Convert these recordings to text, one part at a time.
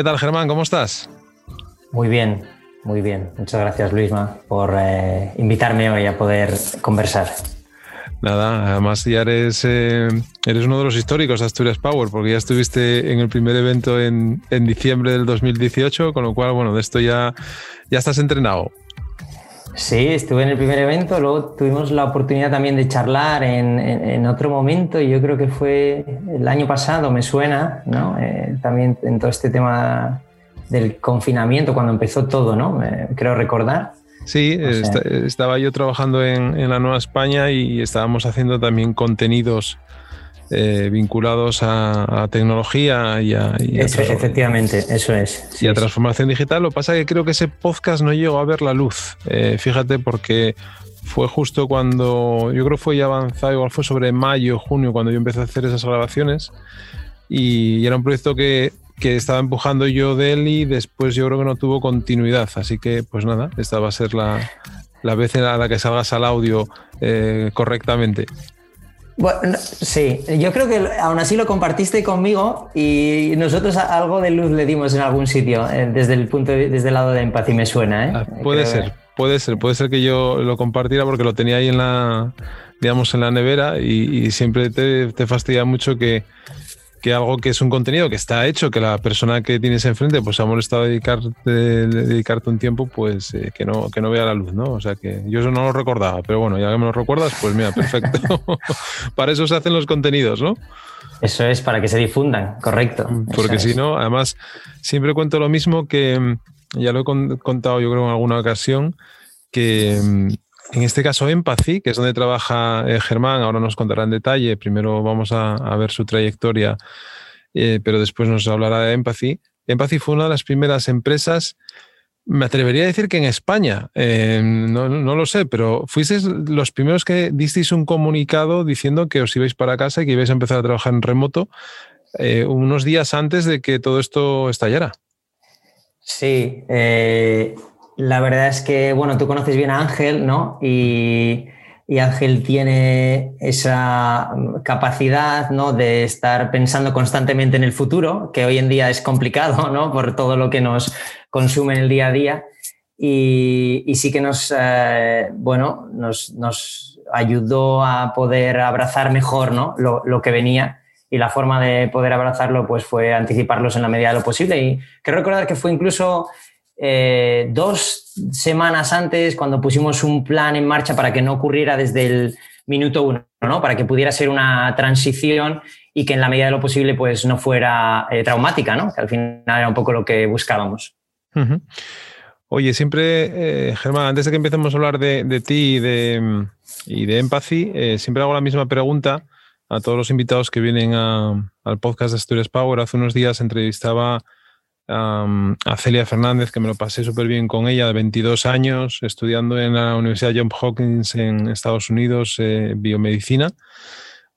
¿Qué tal, Germán? ¿Cómo estás? Muy bien, muy bien. Muchas gracias, Luisma, por eh, invitarme hoy a poder conversar. Nada, además ya eres, eh, eres uno de los históricos de Asturias Power, porque ya estuviste en el primer evento en, en, diciembre del 2018, con lo cual, bueno, de esto ya, ya estás entrenado. Sí, estuve en el primer evento, luego tuvimos la oportunidad también de charlar en, en, otro momento, y yo creo que fue el año pasado, me suena, ¿no? Eh, también en todo este tema del confinamiento, cuando empezó todo, ¿no? Eh, creo recordar. Sí, estaba yo trabajando en, en, la Nueva España y estábamos haciendo también contenidos eh, vinculados a, tecnología y a, efectivamente, eso es. Y a transformación digital. Lo que pasa es que creo que ese podcast no llegó a ver la luz. Eh, fíjate, porque fue justo cuando, yo creo que fue ya avanzado, igual fue sobre mayo, junio, cuando yo empecé a hacer esas grabaciones. Y, era un proyecto que, que, estaba empujando yo de él y después yo creo que no tuvo continuidad. Así que, pues nada, esta va a ser la, la vez en la que salgas al audio eh, correctamente. Bueno, sí, yo creo que aún así lo compartiste conmigo y nosotros algo de luz le dimos en algún sitio eh, desde el punto desde el lado de empatía me suena, ¿eh? Ah, puede ser, puede ser, puede ser que yo lo compartiera porque lo tenía ahí en la, digamos, en la nevera y, siempre te, te fastidia mucho que, que algo que es un contenido que está hecho, que la persona que tienes enfrente pues ha molestado dedicarte, dedicarte un tiempo, pues eh, que, no, que no vea la luz, ¿no? O sea que yo eso no lo recordaba, pero bueno, ya que me lo recuerdas, pues mira, perfecto. para eso se hacen los contenidos, ¿no? Eso es, para que se difundan, correcto. Porque si no, además, siempre cuento lo mismo que mm, ya lo he contado yo creo en alguna ocasión, que mm, en este caso, Empathy, que es donde trabaja eh, Germán, ahora nos contará en detalle. Primero vamos a, ver su trayectoria, eh, pero después nos hablará de Empathy. Empathy fue una de las primeras empresas, me atrevería a decir que en España, eh, no, lo sé, pero fuisteis los primeros que disteis un comunicado diciendo que os ibais para casa y que ibais a empezar a trabajar en remoto unos días antes de que todo esto estallara. Sí, la verdad es que, bueno, tú conoces bien a Ángel, ¿no? Y, Ángel tiene esa capacidad, ¿no? De estar pensando constantemente en el futuro, que hoy en día es complicado, ¿no? Por todo lo que nos consume en el día a día. Y, sí que nos, eh, bueno, nos, ayudó a poder abrazar mejor, ¿no? Lo, lo que venía y la forma de poder abrazarlo pues fue anticiparlos en la medida de lo posible y quiero recordar que fue incluso eh, dos semanas antes, cuando pusimos un plan en marcha para que no ocurriera desde el minuto uno, ¿no? para que pudiera ser una transición y que en la medida de lo posible pues, no fuera eh, traumática, ¿no? que al final era un poco lo que buscábamos. Oye, siempre, eh, Germán, antes de que empecemos a hablar de, ti y de, y Empathy, siempre hago la misma pregunta a todos los invitados que vienen al podcast de Asturias Power. Hace unos días entrevistaba a Celia Fernández, que me lo pasé súper bien con ella, de 22 años, estudiando en la Universidad Johns Hopkins en Estados Unidos, eh, biomedicina.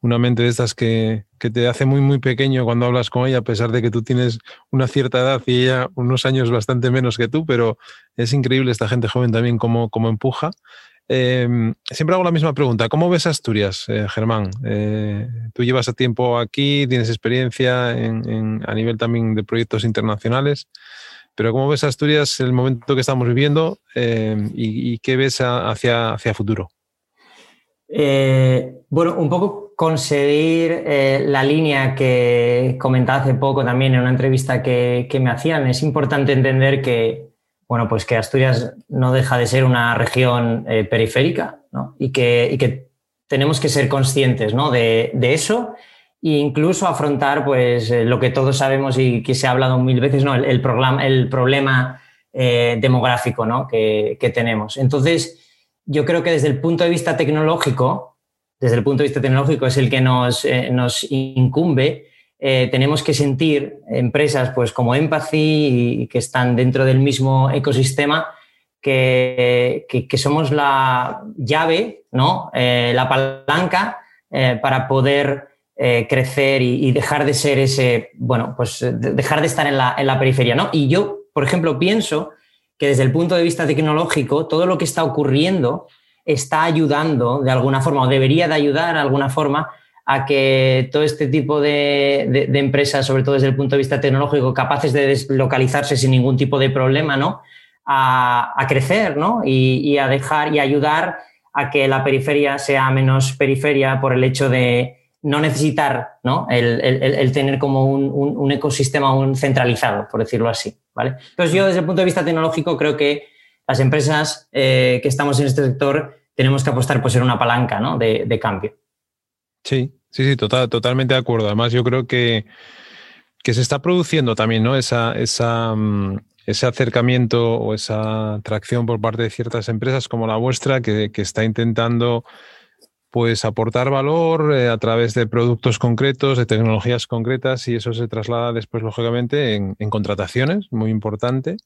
Una mente de estas que, que, te hace muy, muy pequeño cuando hablas con ella, a pesar de que tú tienes una cierta edad y ella unos años bastante menos que tú, pero es increíble esta gente joven también cómo, cómo empuja. Em, siempre hago la misma pregunta. ¿Cómo ves Asturias, eh, Germán? Eh, tú llevas a tiempo aquí, tienes experiencia a nivel también de proyectos internacionales, pero ¿cómo ves Asturias el momento que estamos viviendo em, y, qué ves hacia, hacia futuro? Eh, bueno, un poco conseguir la línea que comentaba hace poco también en una entrevista que me hacían. Es importante entender que bueno, pues que Asturias no deja de ser una región eh, periférica ¿no? y, que, que, tenemos que ser conscientes ¿no? de, eso e incluso afrontar pues, eh, lo que todos sabemos y que se ha hablado mil veces, ¿no? el, el, el problema eh, demográfico ¿no? que, que, tenemos. Entonces, yo creo que desde el punto de vista tecnológico, desde el punto de vista tecnológico es el que nos, nos incumbe eh, tenemos que sentir empresas pues, como Empathy y que están dentro del mismo ecosistema que, somos la llave, ¿no? Eh, la palanca eh, para poder crecer y, dejar de ser ese, bueno, pues dejar de estar en la, en la periferia. ¿no? Y yo, por ejemplo, pienso que desde el punto de vista tecnológico, todo lo que está ocurriendo está ayudando de alguna forma, o debería de ayudar de alguna forma, a que todo este tipo de, empresas, sobre todo desde el punto de vista tecnológico, capaces de deslocalizarse sin ningún tipo de problema, ¿no? A, crecer, ¿no? Y, a dejar y ayudar a que la periferia sea menos periferia por el hecho de no necesitar, ¿no? El, tener como un, ecosistema un centralizado, por decirlo así, ¿vale? Entonces yo desde el punto de vista tecnológico creo que las empresas eh, que estamos en este sector tenemos que apostar por ser una palanca, ¿no? de cambio. Sí, sí, sí, total, totalmente de acuerdo. Además, yo creo que, que se está produciendo también, ¿no? Esa, esa, mm, ese acercamiento o esa atracción por parte de ciertas empresas como la vuestra, que, está intentando pues aportar valor eh, a través de productos concretos, de tecnologías concretas, y eso se traslada después, lógicamente, en, contrataciones, muy importante.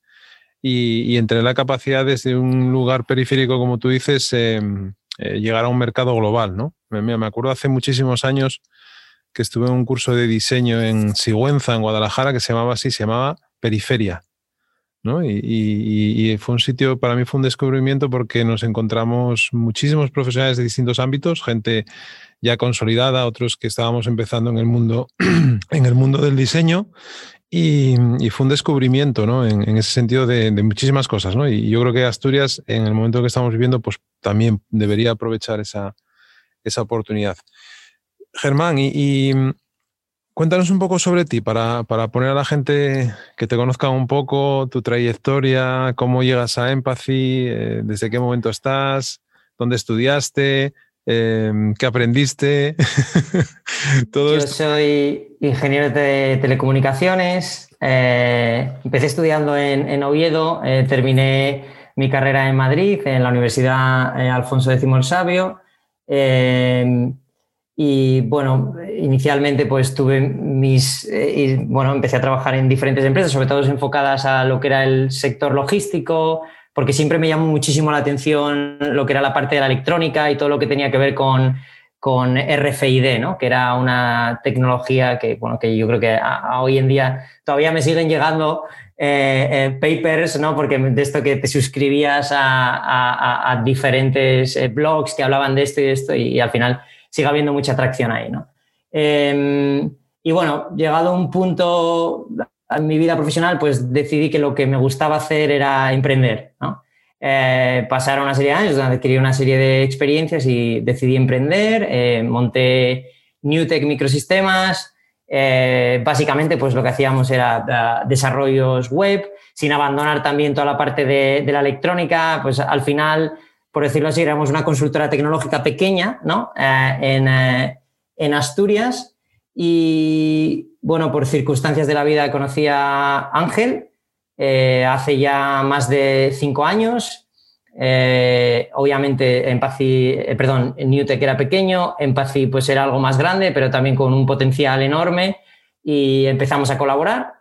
Y, y, entre la capacidad desde un lugar periférico, como tú dices, em, eh, llegar a un mercado global, ¿no? Me, acuerdo hace muchísimos años que estuve en un curso de diseño en Sigüenza, en Guadalajara, que se llamaba así, se llamaba Periferia. ¿No? Y, fue un sitio, para mí fue un descubrimiento porque nos encontramos muchísimos profesionales de distintos ámbitos, gente ya consolidada, otros que estábamos empezando en el mundo, en el mundo del diseño y, fue un descubrimiento, ¿no? En, ese sentido de, muchísimas cosas, ¿no? Y yo creo que Asturias, en el momento que estamos viviendo, pues también debería aprovechar esa, esa oportunidad. Germán, y, cuéntanos un poco sobre ti para, para, poner a la gente que te conozca un poco, tu trayectoria, cómo llegas a Empathy, eh, desde qué momento estás, dónde estudiaste, Em, ¿Qué aprendiste? Todo Yo soy ingeniero de telecomunicaciones. Eh, empecé estudiando en, Oviedo, eh, terminé mi carrera en Madrid, en la Universidad Alfonso X el Sabio. Y bueno, inicialmente pues tuve mis, bueno, empecé a trabajar en diferentes empresas, sobre todo enfocadas a lo que era el sector logístico, porque siempre me llamó muchísimo la atención lo que era la parte de la electrónica y todo lo que tenía que ver con, con RFID, ¿no? que era una tecnología que, bueno, que yo creo que hoy en día todavía me siguen llegando eh, eh, papers, ¿no? porque de esto que te suscribías a, diferentes eh, blogs que hablaban de esto y de esto y, al final sigue habiendo mucha atracción ahí. ¿no? Em, y bueno, llegado a un punto, en mi vida profesional, pues decidí que lo que me gustaba hacer era emprender. Eh, pasaron una serie de años donde adquirí una serie de experiencias y decidí emprender, eh, monté Newtech Microsistemas. Eh, básicamente, pues lo que hacíamos era desarrollos web, sin abandonar también toda la parte de, la electrónica. Pues al final, por decirlo así, éramos una consultora tecnológica pequeña ¿no? en, en Asturias y bueno, por circunstancias de la vida conocí a Ángel eh, hace ya más de cinco años. Eh, obviamente, Empathy, eh, perdón, Newtek era pequeño, Empathy pues era algo más grande, pero también con un potencial enorme y empezamos a colaborar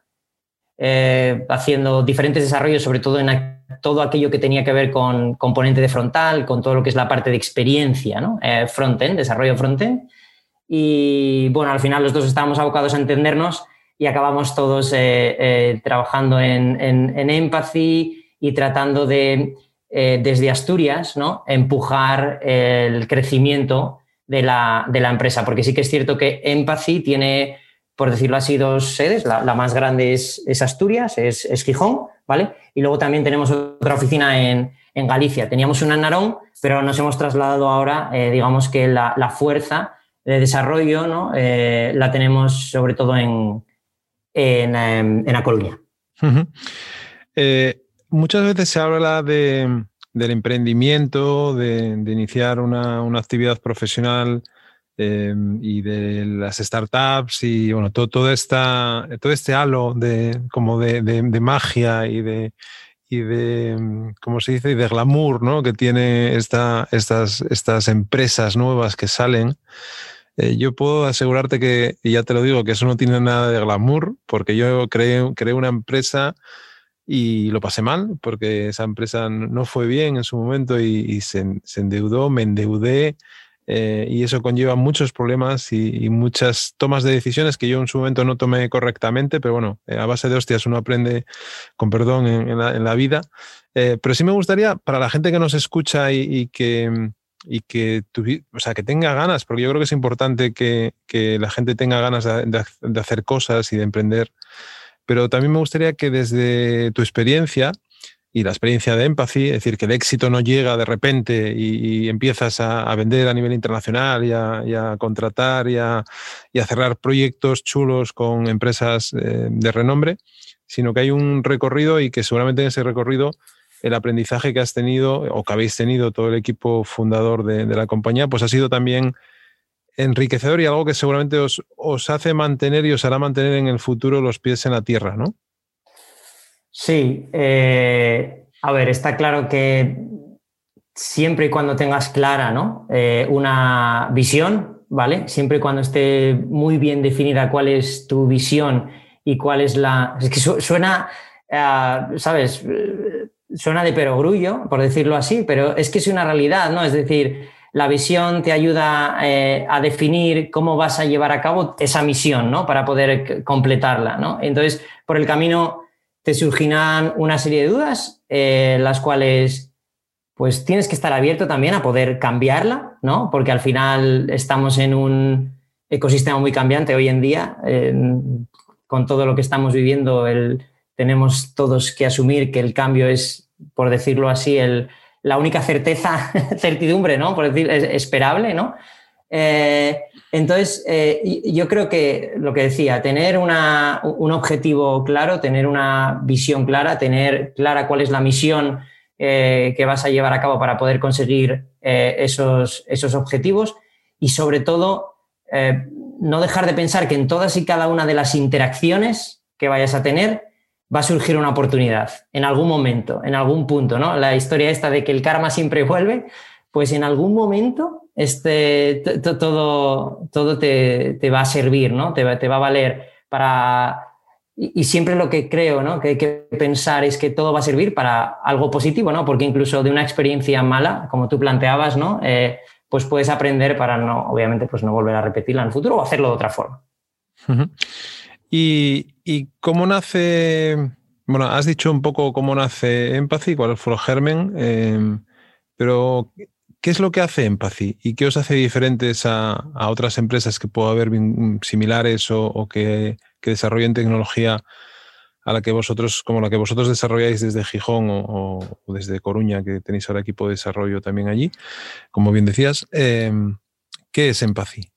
haciendo diferentes desarrollos, sobre todo en todo aquello que tenía que ver con componente de frontal, con todo lo que es la parte de experiencia, ¿no? frontend, desarrollo frontend. Y bueno, al final los dos estábamos abocados a entendernos y acabamos todos eh, eh, trabajando en, en, Empathy y tratando de, eh, desde Asturias, ¿no? empujar el crecimiento de la, de la, empresa. Porque sí que es cierto que Empathy tiene, por decirlo así, dos sedes. La, más grande es, es Asturias, es, es, Gijón, ¿vale? Y luego también tenemos otra oficina en, en Galicia. Teníamos una en Narón, pero nos hemos trasladado ahora, digamos que la, la fuerza de desarrollo ¿no? Eh, la tenemos sobre todo en, en, em, La Coruña. Eh, muchas veces se habla de, del emprendimiento, de, iniciar una, actividad profesional em, y de las startups y bueno, todo, todo, esta, todo este halo de, como de, magia y de, y de, em, ¿cómo se dice? Y de glamour, ¿no? Que tiene esta, estas, estas empresas nuevas que salen. Eh, yo puedo asegurarte que, y ya te lo digo, que eso no tiene nada de glamour, porque yo creé, creé una empresa y lo pasé mal, porque esa empresa no fue bien en su momento y, se, endeudó, me endeudé, eh, y eso conlleva muchos problemas y, muchas tomas de decisiones que yo en su momento no tomé correctamente, pero bueno, eh, a base de hostias uno aprende, con perdón, en, la, vida. pero sí me gustaría, para la gente que nos escucha y, que y que, o sea, que tenga ganas, porque yo creo que es importante que, la gente tenga ganas de, hacer cosas y de emprender. Pero también me gustaría que desde tu experiencia y la experiencia de Empathy, es decir, que el éxito no llega de repente y, empiezas a, vender a nivel internacional y a, contratar y a, cerrar proyectos chulos con empresas eh, de renombre, sino que hay un recorrido y que seguramente en ese recorrido el aprendizaje que has tenido o que habéis tenido todo el equipo fundador de, la compañía, pues ha sido también enriquecedor y algo que seguramente os, hace mantener y os hará mantener en el futuro los pies en la tierra, ¿no? Sí, eh, a ver, está claro que siempre y cuando tengas clara ¿no? Eh, una visión, ¿vale? Siempre y cuando esté muy bien definida cuál es tu visión y cuál es la... Es que suena, uh, ¿sabes? suena de perogrullo, por decirlo así, pero es que es una realidad, ¿no? Es decir, la visión te ayuda eh, a definir cómo vas a llevar a cabo esa misión, ¿no? Para poder completarla, ¿no? Entonces, por el camino te surgirán una serie de dudas, eh, las cuales pues tienes que estar abierto también a poder cambiarla, ¿no? Porque al final estamos en un ecosistema muy cambiante hoy en día, con todo lo que estamos viviendo, el, tenemos todos que asumir que el cambio es, por decirlo así, el, la única certeza, certidumbre, ¿no? Por decir, es esperable, ¿no? Eh, entonces, eh, yo creo que lo que decía, tener una, un objetivo claro, tener una visión clara, tener clara cuál es la misión eh, que vas a llevar a cabo para poder conseguir esos, esos objetivos y sobre todo no dejar de pensar que en todas y cada una de las interacciones que vayas a tener, va a surgir una oportunidad en algún momento, en algún punto, ¿no? La historia esta de que el karma siempre vuelve, pues en algún momento este, todo, todo te, va a servir, ¿no? Te, te va a valer para... Y, siempre lo que creo, ¿no? Que hay que pensar es que todo va a servir para algo positivo, ¿no? Porque incluso de una experiencia mala, como tú planteabas, ¿no? Eh, pues puedes aprender para no, obviamente, pues no volver a repetirla en el futuro o hacerlo de otra forma. ¿Y, cómo nace? Bueno, has dicho un poco cómo nace Empathy, cuál fue el germen, em, pero ¿qué es lo que hace Empathy y qué os hace diferentes a, otras empresas que puedo haber similares o, que, desarrollen tecnología a la que vosotros, como la que vosotros desarrolláis desde Gijón o, desde Coruña, que tenéis ahora equipo de desarrollo también allí, como bien decías, em, ¿qué es Empathy?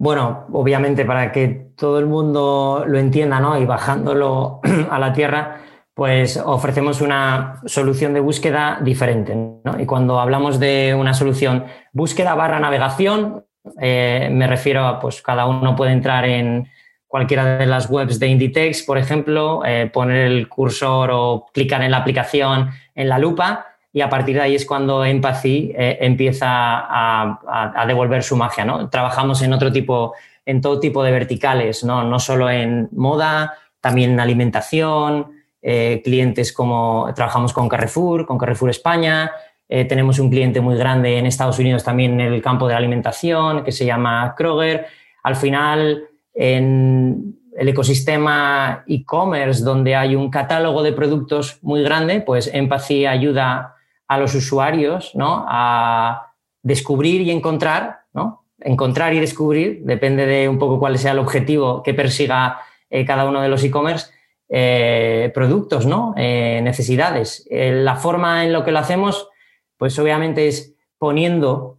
Bueno, obviamente para que todo el mundo lo entienda ¿no? y bajándolo a la tierra, pues ofrecemos una solución de búsqueda diferente. Y cuando hablamos de una solución búsqueda barra navegación, eh, me refiero a pues cada uno puede entrar en cualquiera de las webs de Inditex, por ejemplo, eh, poner el cursor o clicar en la aplicación en la lupa y a partir de ahí es cuando Empathy eh, empieza a, devolver su magia. Trabajamos en otro tipo, en todo tipo de verticales, no, no solo en moda, también en alimentación, eh, clientes como trabajamos con Carrefour, con Carrefour España, eh, tenemos un cliente muy grande en Estados Unidos también en el campo de la alimentación que se llama Kroger. Al final, en el ecosistema e-commerce, donde hay un catálogo de productos muy grande, pues Empathy ayuda a los usuarios ¿no? a descubrir y encontrar, ¿no? encontrar y descubrir, depende de un poco cuál sea el objetivo que persiga eh, cada uno de los e-commerce, eh, productos, ¿no? Eh, necesidades. la forma en lo que lo hacemos, pues obviamente es poniendo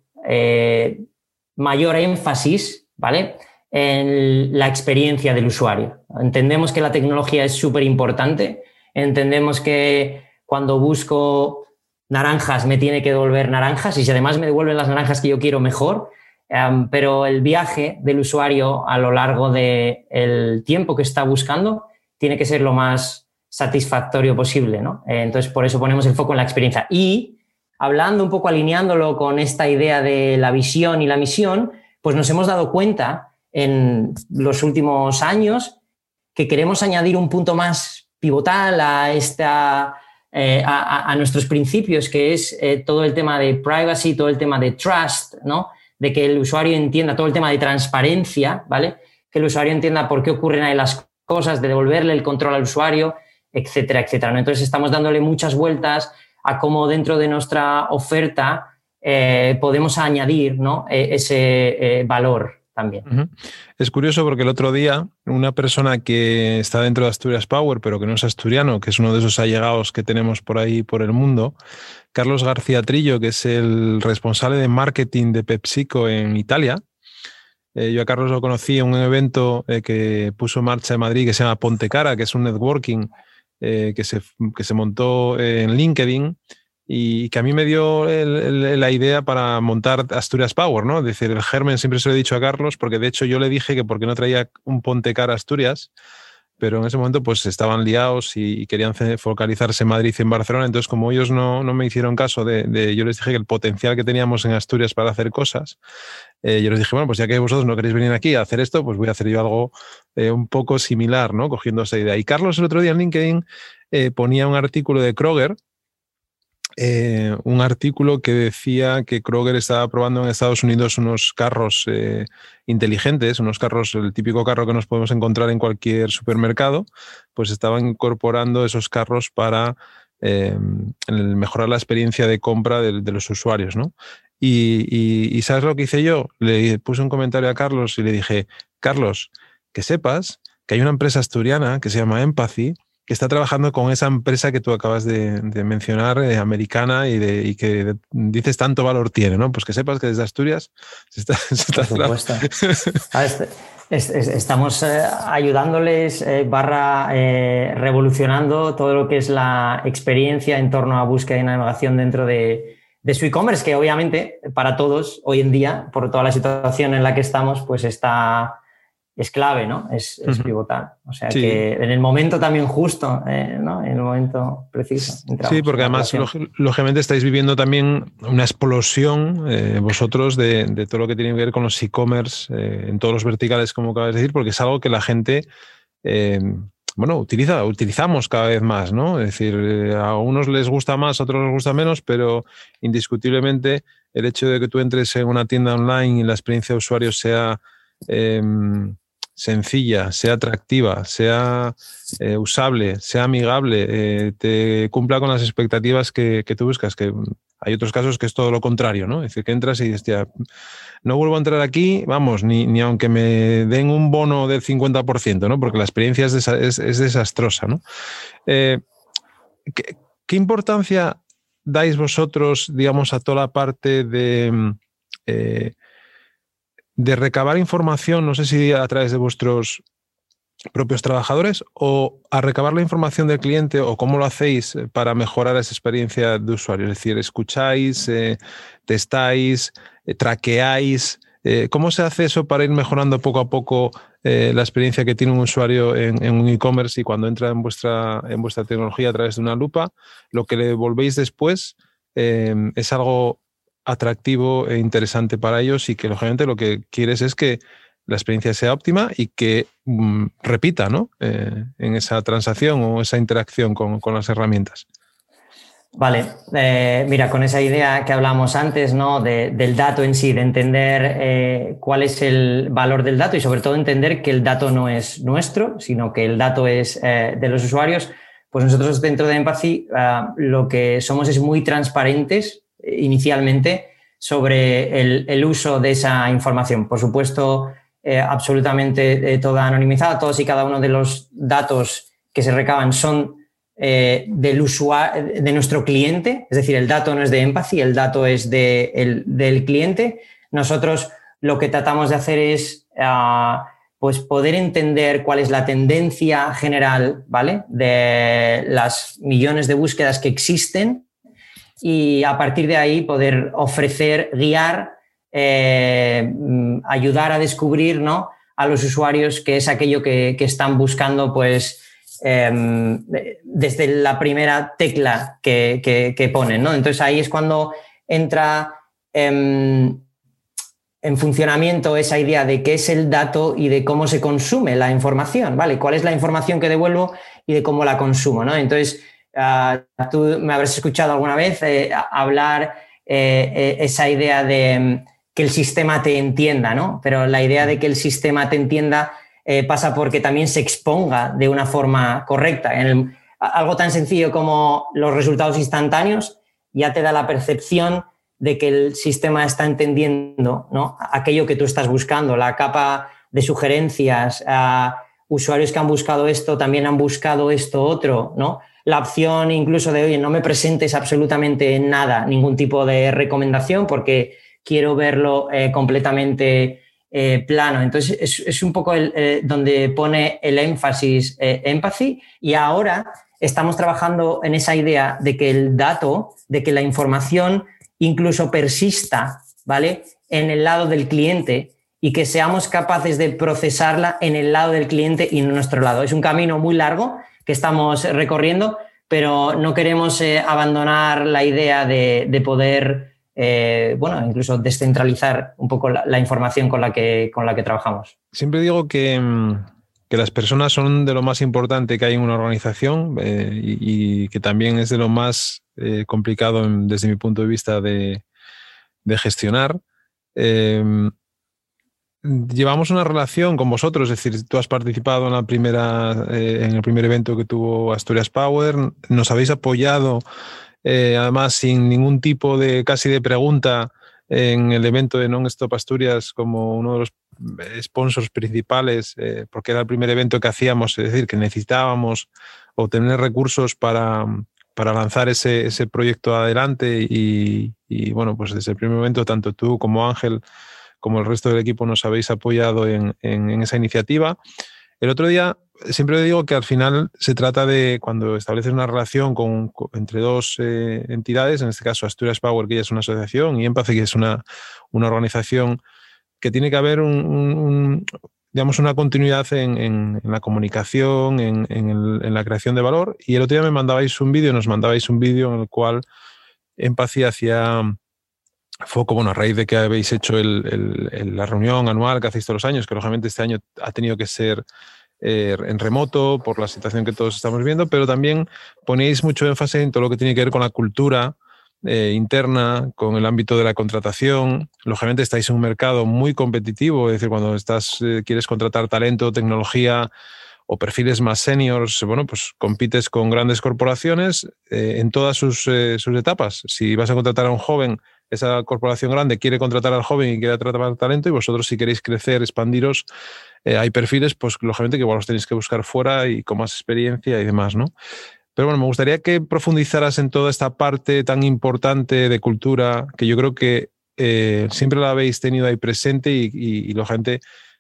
mayor énfasis, ¿vale? En la experiencia del usuario. Entendemos que la tecnología es súper importante, entendemos que cuando busco naranjas me tiene que devolver naranjas y si además me devuelven las naranjas que yo quiero, mejor. Em, pero el viaje del usuario a lo largo del tiempo que está buscando tiene que ser lo más satisfactorio posible. ¿no? Eh, entonces, por eso ponemos el foco en la experiencia. Y hablando un poco, alineándolo con esta idea de la visión y la misión, pues nos hemos dado cuenta en los últimos años que queremos añadir un punto más pivotal a esta eh, a, nuestros principios, que es eh, todo el tema de privacy, todo el tema de trust, ¿no? De que el usuario entienda todo el tema de transparencia, ¿vale? Que el usuario entienda por qué ocurren ahí las cosas, de devolverle el control al usuario, etcétera, etcétera. Entonces estamos dándole muchas vueltas a cómo dentro de nuestra oferta podemos añadir ¿no? E, ese valor también. Es curioso porque el otro día una persona que está dentro de Asturias Power, pero que no es asturiano, que es uno de esos allegados que tenemos por ahí por el mundo, Carlos García Trillo, que es el responsable de marketing de PepsiCo en Italia. Eh, yo a Carlos lo conocí en un evento eh, que puso en marcha en Madrid que se llama Ponte Cara, que es un networking eh, que, se, que se montó en LinkedIn y que a mí me dio la idea para montar Asturias Power, ¿no? Es decir, el germen siempre se lo he dicho a Carlos, porque de hecho yo le dije que porque no traía un Ponte Cara Asturias, pero en ese momento pues estaban liados y, querían focalizarse en Madrid y en Barcelona, entonces como ellos no, me hicieron caso de, yo les dije que el potencial que teníamos en Asturias para hacer cosas, eh, yo les dije, bueno, pues ya que vosotros no queréis venir aquí a hacer esto, pues voy a hacer yo algo eh, un poco similar, ¿no? Cogiendo esa idea. Y Carlos el otro día en LinkedIn eh, ponía un artículo de Kroger, un artículo que decía que Kroger estaba probando en Estados Unidos unos carros inteligentes, unos carros, el típico carro que nos podemos encontrar en cualquier supermercado, pues estaban incorporando esos carros para mejorar la experiencia de compra de, los usuarios, ¿no? Y, y, ¿sabes lo que hice yo? Le puse un comentario a Carlos y le dije, Carlos, que sepas que hay una empresa asturiana que se llama Empathy, que está trabajando con esa empresa que tú acabas de, mencionar, eh, americana, y, de, que dices tanto valor tiene, ¿no? Pues que sepas que desde Asturias se está, Estamos eh, ayudándoles, eh, barra revolucionando todo lo que es la experiencia en torno a búsqueda y navegación dentro de, de su e-commerce, que obviamente para todos hoy en día, por toda la situación en la que estamos, pues está es clave, ¿no? Es, pivotal. O sea que en el momento también justo, eh, ¿no? En el momento preciso. Sí, porque además, lógicamente, estáis viviendo también una explosión eh, vosotros de, todo lo que tiene que ver con los e-commerce eh, en todos los verticales, como acabas de decir, porque es algo que la gente. Bueno, utiliza, utilizamos cada vez más, ¿no? Es decir, a unos les gusta más, a otros les gusta menos, pero indiscutiblemente el hecho de que tú entres en una tienda online y la experiencia de usuario sea em, sencilla, sea atractiva, sea eh, usable, sea amigable, eh, te cumpla con las expectativas que, tú buscas, que hay otros casos que es todo lo contrario, ¿no? Es decir, que entras y dices, ya, no vuelvo a entrar aquí, vamos, ni, ni aunque me den un bono del 50%, ¿no? Porque la experiencia es, es, desastrosa, ¿no? Eh, ¿qué, importancia dais vosotros, digamos, a toda la parte de de recabar información, no sé si a través de vuestros propios trabajadores o a recabar la información del cliente o cómo lo hacéis eh, para mejorar esa experiencia de usuario? Es decir, escucháis, eh, testáis, eh, traqueáis. ¿Cómo se hace eso para ir mejorando poco a poco la experiencia que tiene un usuario en, en un e-commerce y cuando entra en vuestra, en vuestra tecnología a través de una lupa, lo que le devolvéis después es algo atractivo e interesante para ellos y que lógicamente lo que quieres es que la experiencia sea óptima y que mm, repita ¿no? Eh, en esa transacción o esa interacción con, las herramientas. Vale, eh, mira, con esa idea que hablamos antes, ¿no? del dato en sí, de entender eh, cuál es el valor del dato y sobre todo entender que el dato no es nuestro, sino que el dato es de los usuarios, pues nosotros dentro de Empathy ah, lo que somos es muy transparentes inicialmente sobre el, uso de esa información. Por supuesto, eh, absolutamente eh, toda anonimizada, todos y cada uno de los datos que se recaban son eh, del usuario, de nuestro cliente, es decir, el dato no es de Empathy, el dato es del cliente. Nosotros lo que tratamos de hacer es ah, pues poder entender cuál es la tendencia general, ¿vale? De las millones de búsquedas que existen y a partir de ahí poder ofrecer, guiar, eh, mm, ayudar a descubrir ¿no? a los usuarios qué es aquello que, están buscando pues, em, desde la primera tecla que, ponen. ¿no? Entonces ahí es cuando entra en funcionamiento esa idea de qué es el dato y de cómo se consume la información, ¿vale? ¿Cuál es la información que devuelvo y de cómo la consumo, ¿no? Entonces, Ah, tú me habrás escuchado alguna vez eh, hablar eh, eh, esa idea de mm, que el sistema te entienda, ¿no? Pero la idea de que el sistema te entienda pasa porque también se exponga de una forma correcta. algo tan sencillo como los resultados instantáneos ya te da la percepción de que el sistema está entendiendo ¿no? aquello que tú estás buscando, la capa de sugerencias, a usuarios que han buscado esto también han buscado esto otro, ¿no? La opción incluso de, oye, no me presentes absolutamente nada, ningún tipo de recomendación porque quiero verlo eh, completamente eh, plano. Entonces, es, un poco el, eh, donde pone el énfasis empathy y ahora estamos trabajando en esa idea de que el dato, de que la información incluso persista, ¿vale? En el lado del cliente y que seamos capaces de procesarla en el lado del cliente y en nuestro lado. Es un camino muy largo que estamos recorriendo, pero no queremos eh, abandonar la idea de, poder, eh, bueno, incluso descentralizar un poco la, información con la, que, con la que trabajamos. Siempre digo que, mm, las personas son de lo más importante que hay en una organización eh, y, que también es de lo más complicado desde mi punto de vista de gestionar llevamos una relación con vosotros, es decir, tú has participado en la primera, eh, en el primer evento que tuvo Asturias Power, nos habéis apoyado, eh, además sin ningún tipo de casi de pregunta en el evento de Non-Stop Asturias como uno de los sponsors principales, eh, porque era el primer evento que hacíamos, es decir, que necesitábamos obtener recursos para, para lanzar ese, ese proyecto adelante y, y, bueno, pues desde el primer momento tanto tú como Ángel como el resto del equipo nos habéis apoyado en, esa iniciativa. El otro día, siempre digo que al final se trata de cuando estableces una relación con, entre dos eh, entidades, en este caso Asturias Power, que ya es una asociación, y Empathy, que es una, organización, que tiene que haber un, digamos, una continuidad en, la comunicación, en, en, la creación de valor. Y el otro día me mandabais un vídeo, nos mandabais un vídeo en el cual Empathy hacía foco, bueno, a raíz de que habéis hecho la reunión anual que hacéis todos los años, que lógicamente este año ha tenido que ser eh, en remoto por la situación que todos estamos viendo, pero también ponéis mucho énfasis en todo lo que tiene que ver con la cultura eh, interna, con el ámbito de la contratación. Lógicamente estáis en un mercado muy competitivo, es decir, cuando estás, eh, quieres contratar talento, tecnología o perfiles más seniors, bueno, pues compites con grandes corporaciones en todas sus, sus etapas. Si vas a contratar a un joven, esa corporación grande quiere contratar al joven y quiere tratar al talento y vosotros si queréis crecer, expandiros, eh, hay perfiles, pues lógicamente que igual los tenéis que buscar fuera y con más experiencia y demás, ¿no? Pero bueno, me gustaría que profundizaras en toda esta parte tan importante de cultura que yo creo que eh, siempre la habéis tenido ahí presente y, y, lógicamente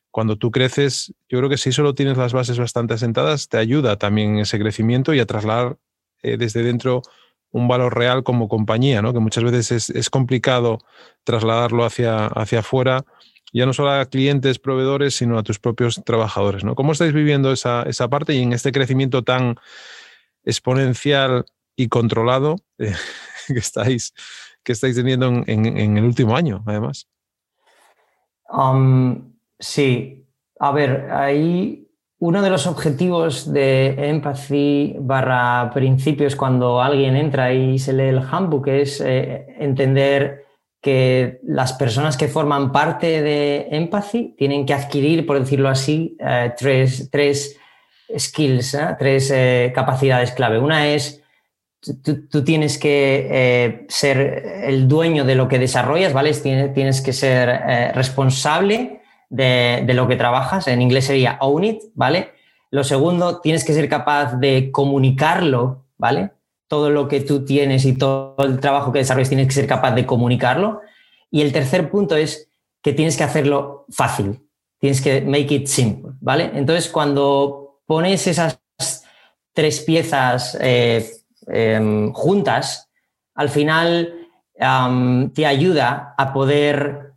cuando tú creces, yo creo que si solo tienes las bases bastante asentadas, te ayuda también ese crecimiento y a trasladar eh, desde dentro un valor real como compañía, ¿no? que muchas veces es, complicado trasladarlo hacia, hacia afuera, ya no solo a clientes, proveedores, sino a tus propios trabajadores. ¿no? ¿Cómo estáis viviendo esa, parte y en este crecimiento tan exponencial y controlado eh, que, estáis, que estáis teniendo en, el último año, además? Um, sí, a ver, ahí uno de los objetivos de Empathy barra principios cuando alguien entra y se lee el handbook es eh, entender que las personas que forman parte de Empathy tienen que adquirir, por decirlo así, eh, tres, tres, skills, ¿eh? tres capacidades clave. Una es, tú, tienes que ser el dueño de lo que desarrollas, ¿vale? Tienes, tienes que ser responsable de, lo que trabajas, en inglés sería own it, ¿vale? Lo segundo, tienes que ser capaz de comunicarlo, ¿vale? Todo lo que tú tienes y todo el trabajo que desarrollas tienes que ser capaz de comunicarlo. Y el tercer punto es que tienes que hacerlo fácil, tienes que make it simple, ¿vale? Entonces, cuando pones esas tres piezas eh, em, juntas, al final te ayuda a poder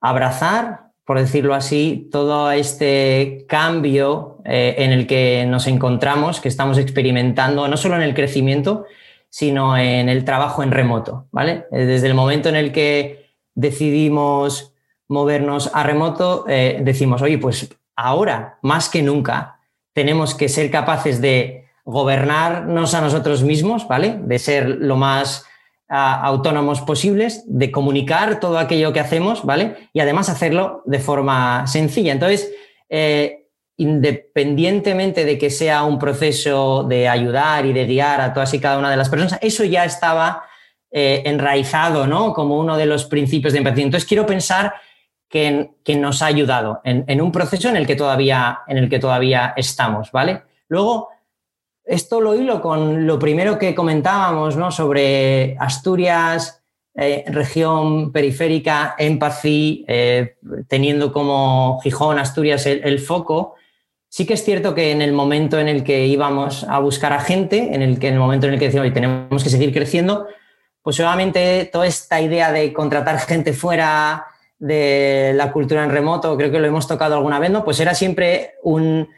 abrazar por decirlo así, todo este cambio eh, en el que nos encontramos, que estamos experimentando, no solo en el crecimiento, sino en el trabajo en remoto, ¿vale? Eh, desde el momento en el que decidimos movernos a remoto, eh, decimos, oye, pues ahora, más que nunca, tenemos que ser capaces de gobernarnos a nosotros mismos, ¿vale? De ser lo más autónomos posibles, de comunicar todo aquello que hacemos, ¿vale? Y además hacerlo de forma sencilla. Entonces, eh, independientemente de que sea un proceso de ayudar y de guiar a todas y cada una de las personas, eso ya estaba enraizado, ¿no? Como uno de los principios de empatía. Entonces quiero pensar que, nos ha ayudado en, un proceso en el, que todavía, en el que todavía estamos, ¿vale? Luego, esto lo hilo con lo primero que comentábamos, ¿no? Sobre Asturias, eh, región periférica, empathy, eh, teniendo como Gijón, Asturias el, foco. Sí que es cierto que en el momento en el que íbamos a buscar a gente, en el, que, en el momento en el que decíamos, tenemos que seguir creciendo, pues obviamente toda esta idea de contratar gente fuera, de la cultura en remoto, creo que lo hemos tocado alguna vez, ¿no? Pues era siempre un,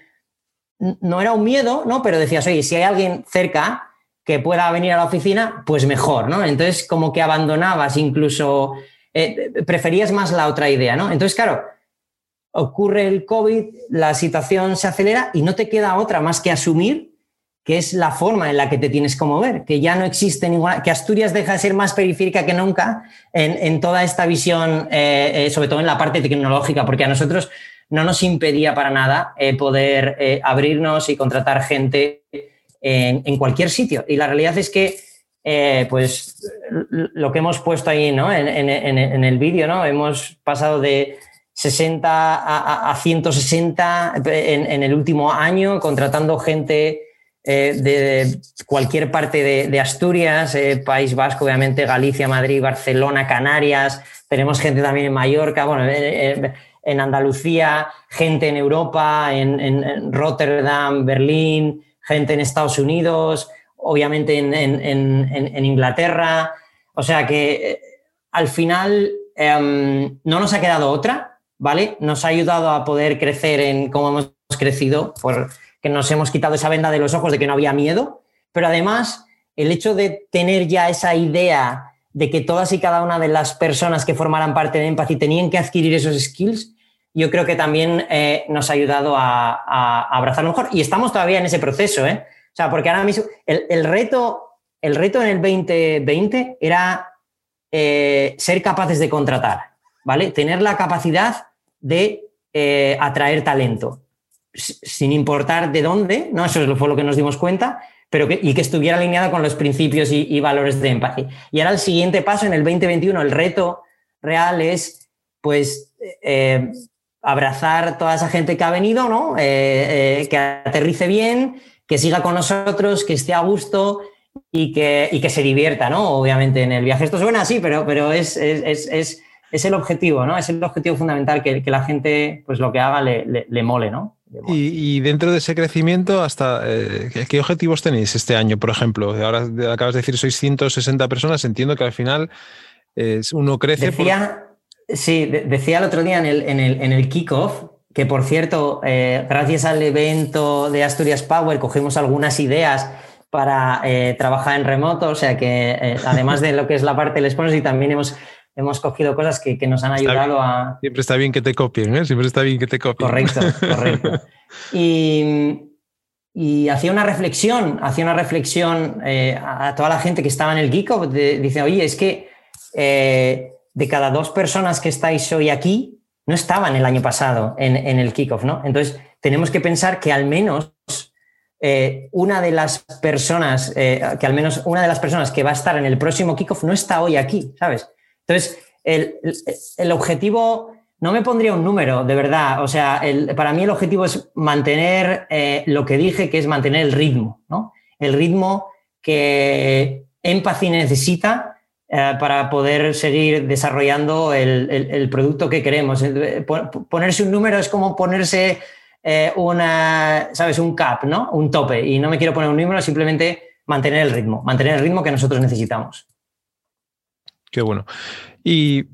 no era un miedo, ¿no? Pero decías, oye, si hay alguien cerca que pueda venir a la oficina, pues mejor, ¿no? Entonces como que abandonabas incluso, eh, preferías más la otra idea, ¿no? Entonces, claro, ocurre el COVID, la situación se acelera y no te queda otra más que asumir que es la forma en la que te tienes que mover, que ya no existe ninguna, que Asturias deja de ser más periférica que nunca en, toda esta visión, eh, eh, sobre todo en la parte tecnológica, porque a nosotros no nos impedía para nada eh, poder abrirnos y contratar gente en, cualquier sitio. Y la realidad es que, pues, lo que hemos puesto ahí ¿no? en, el vídeo, ¿no? hemos pasado de 60 a, a 160 en el último año, contratando gente eh, de cualquier parte de, Asturias, eh, País Vasco, obviamente, Galicia, Madrid, Barcelona, Canarias, tenemos gente también en Mallorca, bueno, en Andalucía, gente en Europa, en, Rotterdam, Berlín, gente en Estados Unidos, obviamente en, Inglaterra. O sea que eh, al final em, no nos ha quedado otra, ¿vale? Nos ha ayudado a poder crecer en cómo hemos crecido por que nos hemos quitado esa venda de los ojos de que no había miedo, pero además el hecho de tener ya esa idea de que todas y cada una de las personas que formaran parte de Empathy tenían que adquirir esos skills, yo creo que también eh, nos ha ayudado a, a, abrazarlo mejor. Y estamos todavía en ese proceso, ¿eh? O sea, porque ahora mismo el, reto, el reto en el 2020 era eh, ser capaces de contratar, ¿vale? Tener la capacidad de eh, atraer talento sin importar de dónde, ¿no? Eso fue lo que nos dimos cuenta, pero que, y que estuviera alineada con los principios y, valores de empatía. Y ahora el siguiente paso en el 2021, el reto real es, pues, eh, abrazar toda esa gente que ha venido, ¿no? Eh, eh, que aterrice bien, que siga con nosotros, que esté a gusto y que, y que se divierta, ¿no? Obviamente en el viaje. Esto suena así, pero, pero es, es, es, es el objetivo, ¿no? Es el objetivo fundamental que, la gente, pues lo que haga le, le mole, ¿no? Y, dentro de ese crecimiento, hasta eh, ¿qué objetivos tenéis este año, por ejemplo? Ahora acabas de decir sois 160 personas, entiendo que al final uno crece. Decía, Sí, decía el otro día en el, en el, en el kickoff que, por cierto, eh, gracias al evento de Asturias Power cogimos algunas ideas para eh, trabajar en remoto, o sea que además de lo que es la parte del sponsor, y también hemos hemos cogido cosas que, nos han ayudado a... Siempre está bien que te copien, ¿eh? Siempre está bien que te copien. Correcto, correcto. Y, hacía una reflexión, hacía una reflexión eh, a toda la gente que estaba en el Geeko, dice, oye, es que eh, de cada dos personas que estáis hoy aquí, no estaban el año pasado en, el kickoff, ¿no? Entonces, tenemos que pensar que al menos una de las personas, que al menos una de las personas que va a estar en el próximo kickoff no está hoy aquí, ¿sabes? Entonces, el, objetivo, no me pondría un número, de verdad. O sea, para mí el objetivo es mantener eh, lo que dije, que es mantener el ritmo, ¿no? El ritmo que Empathy necesita eh, para poder seguir desarrollando el, producto que queremos. Eh, ponerse un número es como ponerse una, ¿sabes? Un cap, ¿no? Un tope. Y no me quiero poner un número, simplemente mantener el ritmo, mantener el ritmo que nosotros necesitamos. Qué bueno. Y,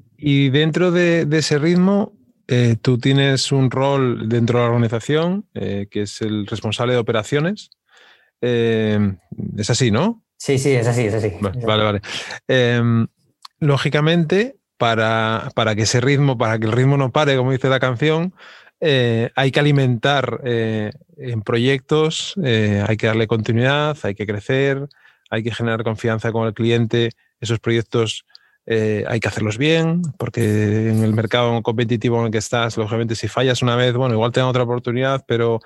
dentro de, ese ritmo, eh, tú tienes un rol dentro de la organización, eh, que es el responsable de operaciones. Eh, es así, ¿no? Sí, sí, es así, es así. Vale, vale. Em, lógicamente, para, que ese ritmo, para que el ritmo no pare, como dice la canción, hay que alimentar en proyectos, hay que darle continuidad, hay que crecer, hay que generar confianza con el cliente. Esos proyectos eh, hay que hacerlos bien, porque en el mercado competitivo en el que estás, lógicamente, si fallas una vez, bueno, igual te dan otra oportunidad, pero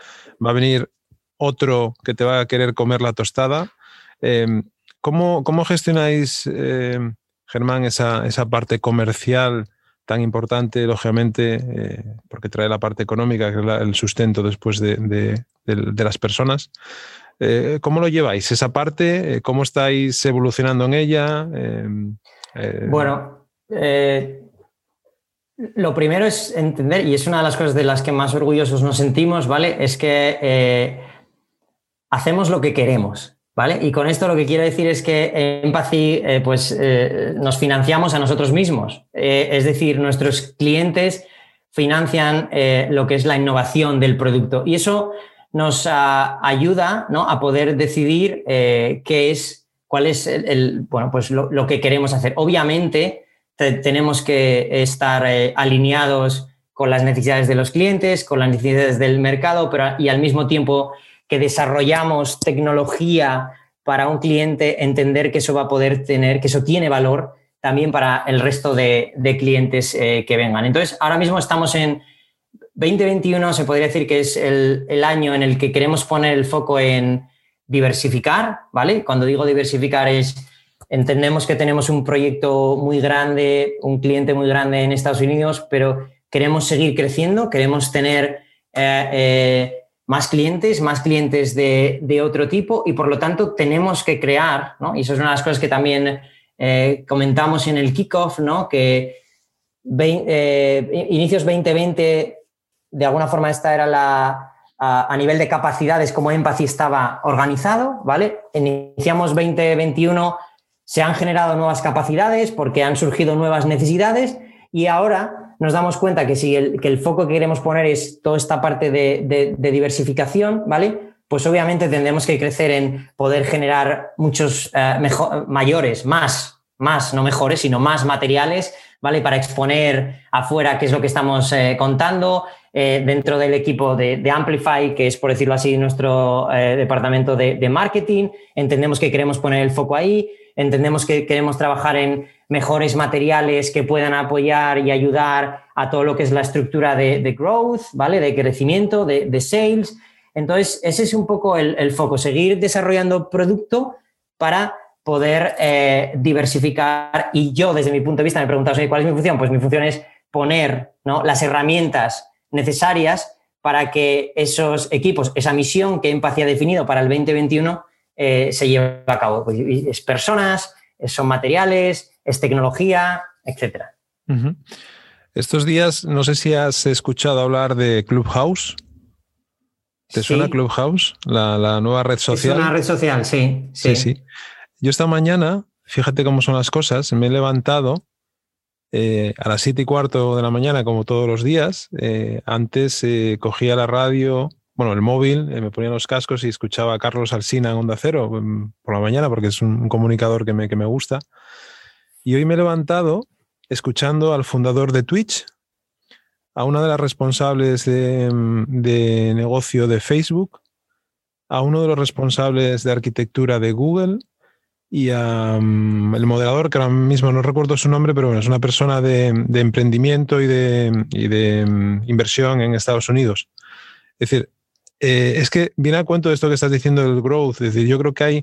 va a venir otro que te va a querer comer la tostada. Em, ¿Cómo, cómo gestionáis, eh, Germán, esa, esa, parte comercial tan importante, lógicamente, eh, porque trae la parte económica, que es el sustento después de, de, de las personas? Eh, ¿Cómo lo lleváis esa parte? ¿Cómo estáis evolucionando en ella? Bueno, lo primero es entender, y es una de las cosas de las que más orgullosos nos sentimos, ¿vale? Es que hacemos lo que queremos. ¿Vale? Y con esto lo que quiero decir es que Empathy eh, pues, eh, nos financiamos a nosotros mismos. Eh, es decir, nuestros clientes financian lo que es la innovación del producto. Y eso nos ayuda ¿no? a poder decidir qué es, cuál es el, bueno, pues lo, que queremos hacer. Obviamente, tenemos que estar alineados con las necesidades de los clientes, con las necesidades del mercado, pero y al mismo tiempo que desarrollamos tecnología para un cliente, entender que eso va a poder tener, que eso tiene valor también para el resto de, clientes eh, que vengan. Entonces, ahora mismo estamos en 2021, se podría decir que es el, año en el que queremos poner el foco en diversificar, ¿vale? Cuando digo diversificar es, entendemos que tenemos un proyecto muy grande, un cliente muy grande en Estados Unidos, pero queremos seguir creciendo, queremos tener eh, eh, más clientes, más clientes de, otro tipo y por lo tanto tenemos que crear, ¿no? y eso es una de las cosas que también eh, comentamos en el kickoff, ¿no? que inicios 2020, de alguna forma esta era la, a, nivel de capacidades como Empathy estaba organizado, ¿vale? Iniciamos 2021, se han generado nuevas capacidades porque han surgido nuevas necesidades y ahora nos damos cuenta que si el, que el foco que queremos poner es toda esta parte de, diversificación, ¿vale? Pues obviamente tendremos que crecer en poder generar muchos eh, mayores, más, más, no mejores, sino más materiales, ¿vale? Para exponer afuera qué es lo que estamos eh, contando, eh, dentro del equipo de, Amplify, que es, por decirlo así, nuestro departamento de, de, marketing. Entendemos que queremos poner el foco ahí, entendemos que queremos trabajar en mejores materiales que puedan apoyar y ayudar a todo lo que es la estructura de, growth, ¿vale? De crecimiento, de, sales. Entonces, ese es un poco el, foco, seguir desarrollando producto para poder eh, diversificar. Y yo, desde mi punto de vista, me preguntas, ¿cuál es mi función? Pues mi función es poner las herramientas necesarias para que esos equipos, esa misión que Empathy ha definido para el 2021, eh, se lleve a cabo. Pues, es personas, son materiales, es tecnología, etcétera. Estos días, no sé si has escuchado hablar de Clubhouse. ¿Te suena Clubhouse? La, nueva red social. Es una red social, sí, sí. Sí, Yo esta mañana, fíjate cómo son las cosas, me he levantado eh, a las siete y cuarto de la mañana, como todos los días. Eh, antes eh, cogía la radio, bueno, el móvil, me ponía los cascos y escuchaba a Carlos Alsina en Onda Cero mm, por la mañana, porque es un, comunicador que me, que me gusta. Y hoy me he levantado escuchando al fundador de Twitch, a una de las responsables de, negocio de Facebook, a uno de los responsables de arquitectura de Google y mm, el moderador, que ahora mismo no recuerdo su nombre, pero bueno, es una persona de, emprendimiento y de, mm, inversión en Estados Unidos. Es decir, eh, es que viene a cuento de esto que estás diciendo del growth. Es decir, yo creo que hay,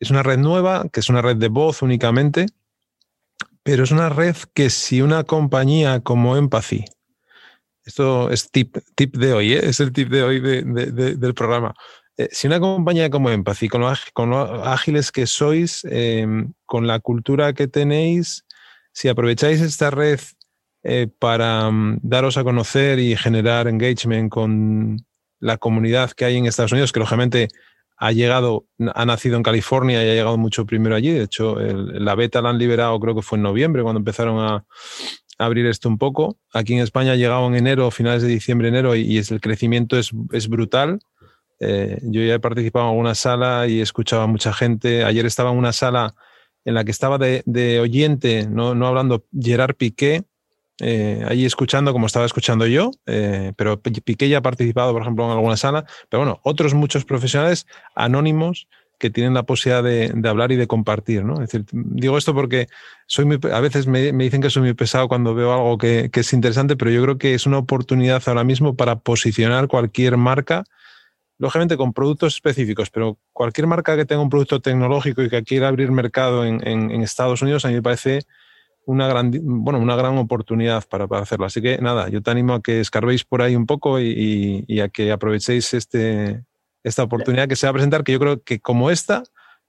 es una red nueva, que es una red de voz únicamente, pero es una red que si una compañía como Empathy, esto es tip, tip de hoy, ¿eh? es el tip de hoy del programa. Eh, si una compañía como Empathy, con lo, ágiles que sois, em, con la cultura que tenéis, si aprovecháis esta red eh, para mm, daros a conocer y generar engagement con la comunidad que hay en Estados Unidos, que lógicamente ha llegado, ha nacido en California y ha llegado mucho primero allí. De hecho, la beta la han liberado, creo que fue en noviembre, cuando empezaron a, abrir esto un poco. Aquí en España ha llegado en enero, finales de diciembre, enero, y, es, el crecimiento es, es brutal. Eh, yo ya he participado en alguna sala y he escuchado a mucha gente. Ayer estaba en una sala en la que estaba de, de oyente, no, no hablando, Gerard Piqué, eh, ahí escuchando como estaba escuchando yo, eh, pero Piqué ya ha participado, por ejemplo, en alguna sala, pero bueno, otros muchos profesionales anónimos que tienen la posibilidad de, hablar y de compartir, ¿no? Es decir, digo esto porque soy a veces me, dicen que soy muy pesado cuando veo algo que, es interesante, pero yo creo que es una oportunidad ahora mismo para posicionar cualquier marca lógicamente con productos específicos, pero cualquier marca que tenga un producto tecnológico y que quiera abrir mercado en, Estados Unidos, a mí me parece una gran, bueno, una gran oportunidad para, hacerlo. Así que nada, yo te animo a que escarbéis por ahí un poco y, a que aprovechéis este, esta oportunidad que se va a presentar, que yo creo que como esta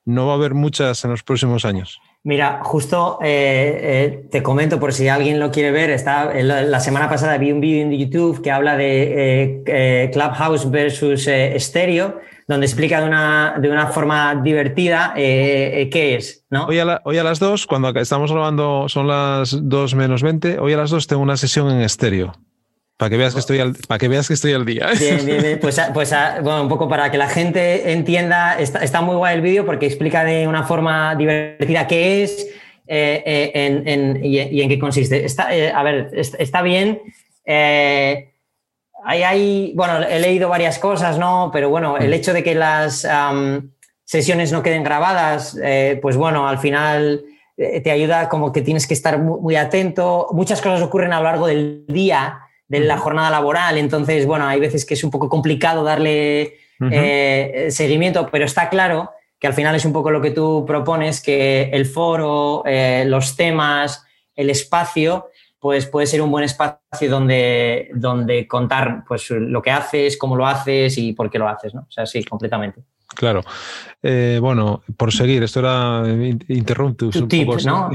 no va a haber muchas en los próximos años. Mira, justo eh, eh, te comento por si alguien lo quiere ver, está, la semana pasada vi un vídeo en YouTube que habla de eh, Clubhouse versus Stereo, donde explica de una, de una forma divertida qué es. ¿no? Hoy, a las dos, cuando estamos grabando son las dos menos 20, hoy a las dos tengo una sesión en estéreo. Para que veas que estoy al, para que veas que estoy al día. Bien, bien, bien. Pues, pues bueno, un poco para que la gente entienda, está, muy guay el vídeo porque explica de una forma divertida qué es eh, eh, en, y, en qué consiste. Está, eh, a ver, está bien. hay, hay, bueno, he leído varias cosas, ¿no? Pero bueno, el mm. hecho de que las sesiones no queden grabadas, pues bueno, al final te ayuda como que tienes que estar muy, muy atento. Muchas cosas ocurren a lo largo del día de la jornada laboral. Entonces, bueno, hay veces que es un poco complicado darle eh, seguimiento, pero está claro que al final es un poco lo que tú propones, que el foro, eh, los temas, el espacio, pues puede ser un buen espacio donde, donde contar pues, lo que haces, cómo lo haces y por qué lo haces, ¿no? O sea, sí, completamente. Claro. Eh, bueno, por seguir, esto era interruptus. un poco, ¿no?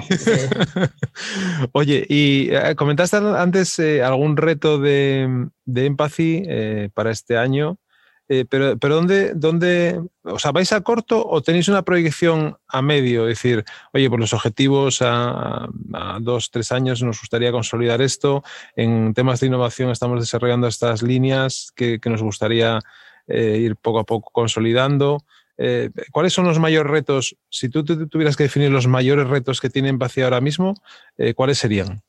Oye, y eh, comentaste antes eh, algún reto de, de Empathy para este año, pero, pero ¿dónde, ¿dónde, o sea, vais a corto o tenéis una proyección a medio? Es decir, oye, por los objetivos a, dos, tres años nos gustaría consolidar esto. En temas de innovación estamos desarrollando estas líneas que, que nos gustaría eh, ir poco a poco consolidando. Eh, ¿Cuáles son los mayores retos? Si tú, tuvieras que definir los mayores retos que tiene Empatía ahora mismo, eh, ¿cuáles serían?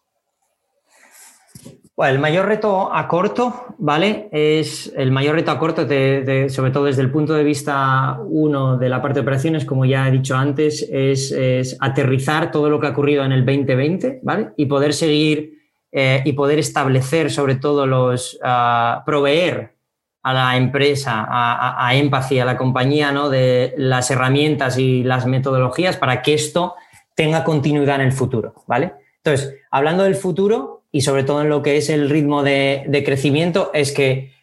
el mayor reto a corto, ¿vale? Es el mayor reto a corto, sobre todo desde el punto de vista uno de la parte de operaciones, como ya he dicho antes, es, aterrizar todo lo que ha ocurrido en el 2020, ¿vale? Y poder seguir y poder establecer sobre todo los, uh, proveer a la empresa, a, a, Empathy, a la compañía, ¿no? de las herramientas y las metodologías para que esto tenga continuidad en el futuro, ¿vale? Entonces, hablando del futuro y sobre todo en lo que es el ritmo de, crecimiento, es que,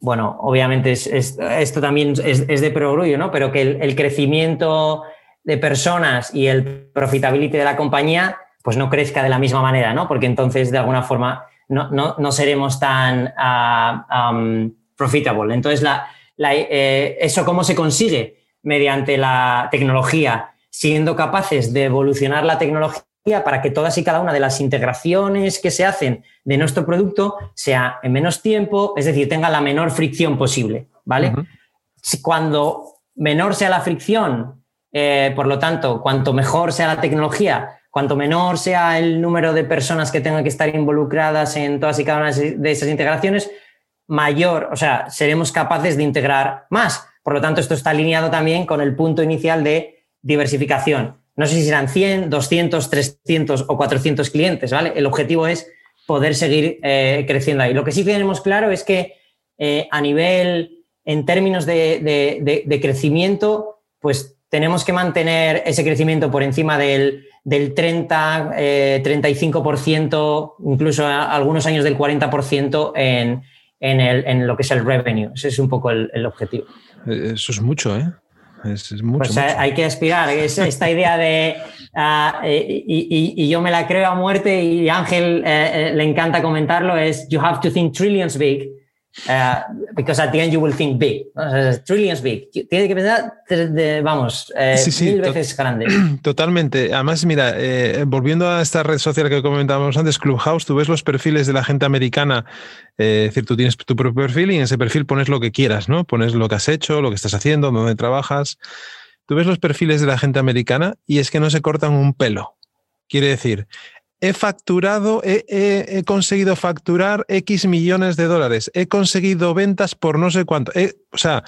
bueno, obviamente esto también es, de perogrullo, ¿no? Pero que el, crecimiento de personas y el profitability de la compañía, pues no crezca de la misma manera, ¿no? Porque entonces, de alguna forma, no, no, seremos tan... Ah, profitable. Entonces, la, eh, ¿eso cómo se consigue? Mediante la tecnología, siendo capaces de evolucionar la tecnología para que todas y cada una de las integraciones que se hacen de nuestro producto sea en menos tiempo, es decir, tenga la menor fricción posible, ¿vale? Cuando menor sea la fricción, eh, por lo tanto, cuanto mejor sea la tecnología, cuanto menor sea el número de personas que tengan que estar involucradas en todas y cada una de esas integraciones, mayor, o sea, seremos capaces de integrar más. Por lo tanto, esto está alineado también con el punto inicial de diversificación. No sé si serán 100, 200, 300 o 400 clientes, ¿vale? El objetivo es poder seguir eh, creciendo ahí. Lo que sí tenemos claro es que eh, a nivel, en términos de, crecimiento, pues tenemos que mantener ese crecimiento por encima del, del 30, 35%, eh, incluso algunos años del 40% en, en, el, en lo que es el revenue. Ese es un poco el, el objetivo. Eh, eso es mucho, ¿eh? Es, mucho, pues eh, hay que aspirar. Es esta idea de. Uh, y, y, yo me la creo a muerte y Ángel eh, le encanta comentarlo: es You have to think trillions big Uh, because at the end you will think big. Trillions big. Tiene que pensar, vamos, eh, mil veces grande. Totalmente. Además, mira, eh, volviendo a esta red social que comentábamos antes, Clubhouse, tú ves los perfiles de la gente americana. Eh, es decir, tú tienes tu propio perfil y en ese perfil pones lo que quieras, ¿no? Pones lo que has hecho, lo que estás haciendo, dónde trabajas. Tú ves los perfiles de la gente americana y es que no se cortan un pelo. Quiere decir, he facturado, he, conseguido facturar X millones de dólares, he conseguido ventas por no sé cuánto. o sea,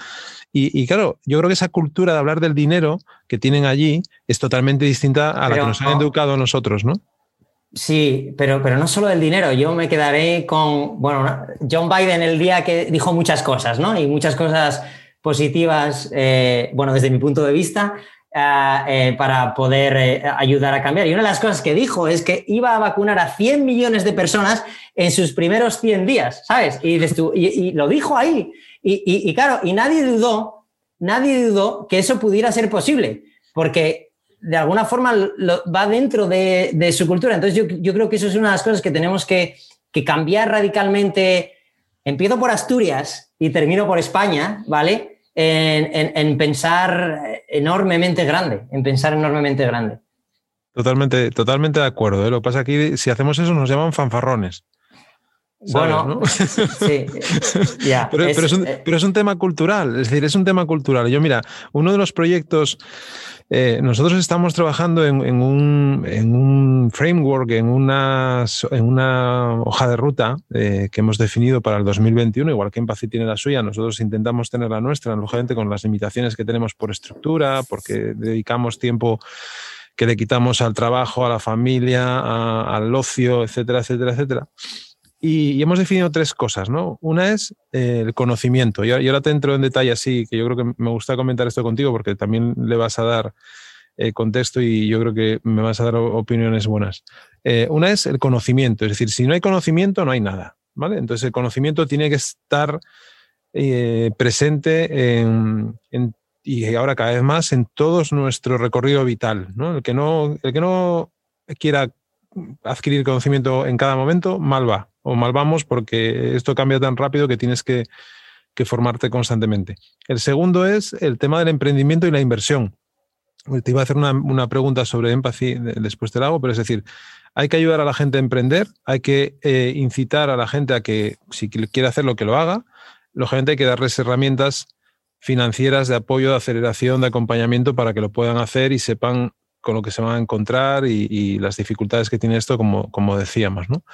y, claro, yo creo que esa cultura de hablar del dinero que tienen allí es totalmente distinta a la que nos han educado a nosotros, ¿no? Sí, pero, pero no solo del dinero, yo me quedaré con, bueno, John Biden el día que dijo muchas cosas, ¿no? Y muchas cosas positivas, eh, bueno, desde mi punto de vista, eh, eh, para poder ayudar a cambiar. Y una de las cosas que dijo es que iba a vacunar a 100 millones de personas en sus primeros 100 días, ¿sabes? Y, lo dijo ahí. Y, y, claro, y nadie dudó, nadie dudó que eso pudiera ser posible, porque de alguna forma va dentro de, su cultura. Entonces yo, creo que eso es una de las cosas que tenemos que, cambiar radicalmente. Empiezo por Asturias y termino por España, ¿vale? En, pensar enormemente grande, en pensar enormemente grande. Totalmente, totalmente de acuerdo. ¿eh? Lo que pasa aquí, si hacemos eso, nos llaman fanfarrones. Bueno, sí, pero, es, un, eh, pero, es, un, tema cultural, es decir, es un tema cultural. Yo, mira, uno de los proyectos eh, nosotros estamos trabajando en, un, framework, en una, en una hoja de ruta eh, que hemos definido para el 2021, igual que Empathy tiene la suya, nosotros intentamos tener la nuestra, lógicamente con las limitaciones que tenemos por estructura, porque dedicamos tiempo que le quitamos al trabajo, a la familia, al ocio, etcétera, etcétera, etcétera. Y, hemos definido tres cosas, ¿no? Una es eh, el conocimiento. Y ahora te entro en detalle así, que yo creo que me gusta comentar esto contigo porque también le vas a dar eh, contexto y yo creo que me vas a dar opiniones buenas. Eh, una es el conocimiento, es decir, si no hay conocimiento no hay nada, ¿vale? Entonces el conocimiento tiene que estar presente y ahora cada vez más en todo nuestro recorrido vital, ¿no? El que no, el que no quiera adquirir conocimiento en cada momento, mal va o mal vamos porque esto cambia tan rápido que tienes que, formarte constantemente. El segundo es el tema del emprendimiento y la inversión. Te iba a hacer una, pregunta sobre empathy, después te la hago, pero es decir, hay que ayudar a la gente a emprender, hay que eh, incitar a la gente a que si quiere hacerlo, que lo haga. Lógicamente hay que darles herramientas financieras de apoyo, de aceleración, de acompañamiento para que lo puedan hacer y sepan con lo que se van a encontrar y, las dificultades que tiene esto, como, como decíamos. ¿no?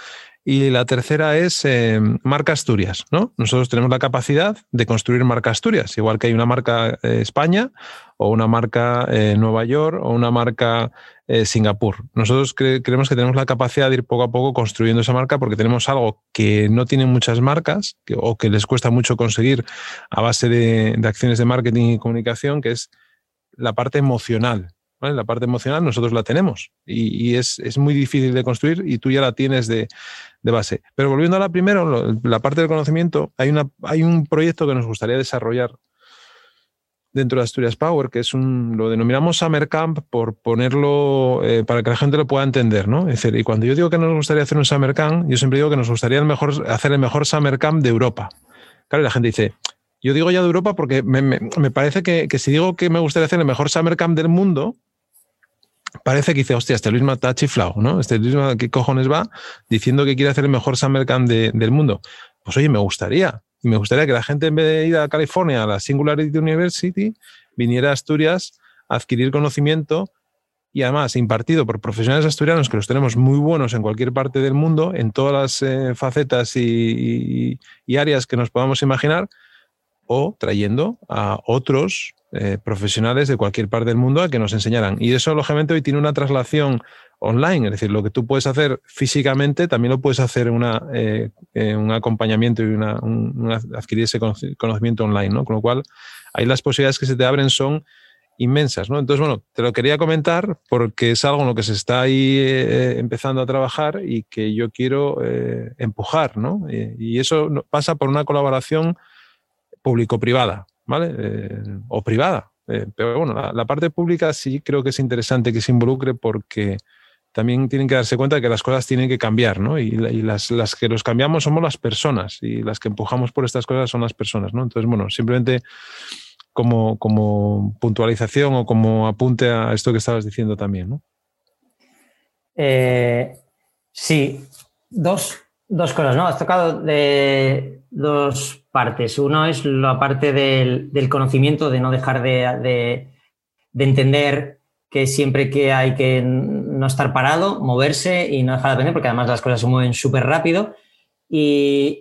Y la tercera es eh, marca Asturias. ¿no? Nosotros tenemos la capacidad de construir marca Asturias, igual que hay una marca eh, España o una marca eh, Nueva York o una marca Singapur. Nosotros creemos que tenemos la capacidad de ir poco a poco construyendo esa marca porque tenemos algo que no tienen muchas marcas o que les cuesta mucho conseguir a base de acciones de marketing y comunicación, que es la parte emocional la parte emocional nosotros la tenemos y, es, muy difícil de construir y tú ya la tienes de, base. Pero volviendo a la primera, la parte del conocimiento, hay, una, hay un proyecto que nos gustaría desarrollar dentro de Asturias Power, que es un, lo denominamos Summer Camp por ponerlo, eh, para que la gente lo pueda entender, ¿no? Es y cuando yo digo que nos gustaría hacer un Summer Camp, yo siempre digo que nos gustaría hacer el mejor Summer Camp de Europa. Claro, y la gente dice, yo digo ya de Europa porque me, parece que, que, si digo que me gustaría hacer el mejor Summer Camp del mundo, parece que dice, hostia, este Luis está chiflado, ¿no? Este Luis ¿qué cojones va? Diciendo que quiere hacer el mejor Summer Camp del mundo. Pues oye, me gustaría. Me gustaría que la gente en vez de ir a California, a la Singularity University, viniera a Asturias a adquirir conocimiento y además impartido por profesionales asturianos que los tenemos muy buenos en cualquier parte del mundo, en todas las eh, facetas y, áreas que nos podamos imaginar, o trayendo a otros eh, profesionales de cualquier parte del mundo a que nos enseñaran. Y eso, lógicamente, hoy tiene una traslación online, es decir, lo que tú puedes hacer físicamente, también lo puedes hacer una, eh, un acompañamiento y una, adquirir ese conocimiento online, ¿no? Con lo cual, ahí las posibilidades que se te abren son inmensas, ¿no? Entonces, bueno, te lo quería comentar porque es algo en lo que se está ahí eh, empezando a trabajar y que yo quiero empujar, ¿no? y eso pasa por una colaboración público-privada, ¿vale? Eh, o privada. Eh, pero bueno, la, parte pública sí creo que es interesante que se involucre porque también tienen que darse cuenta de que las cosas tienen que cambiar, ¿no? Y, las, las, que los cambiamos somos las personas y las que empujamos por estas cosas son las personas, ¿no? Entonces, bueno, simplemente como, como puntualización o como apunte a esto que estabas diciendo también, ¿no? Eh, sí, dos, dos cosas, ¿no? Has tocado de dos partes. Uno es la parte del, conocimiento, de no dejar de, entender que siempre que hay que no estar parado, moverse y no dejar de aprender, porque además las cosas se mueven súper rápido. Y,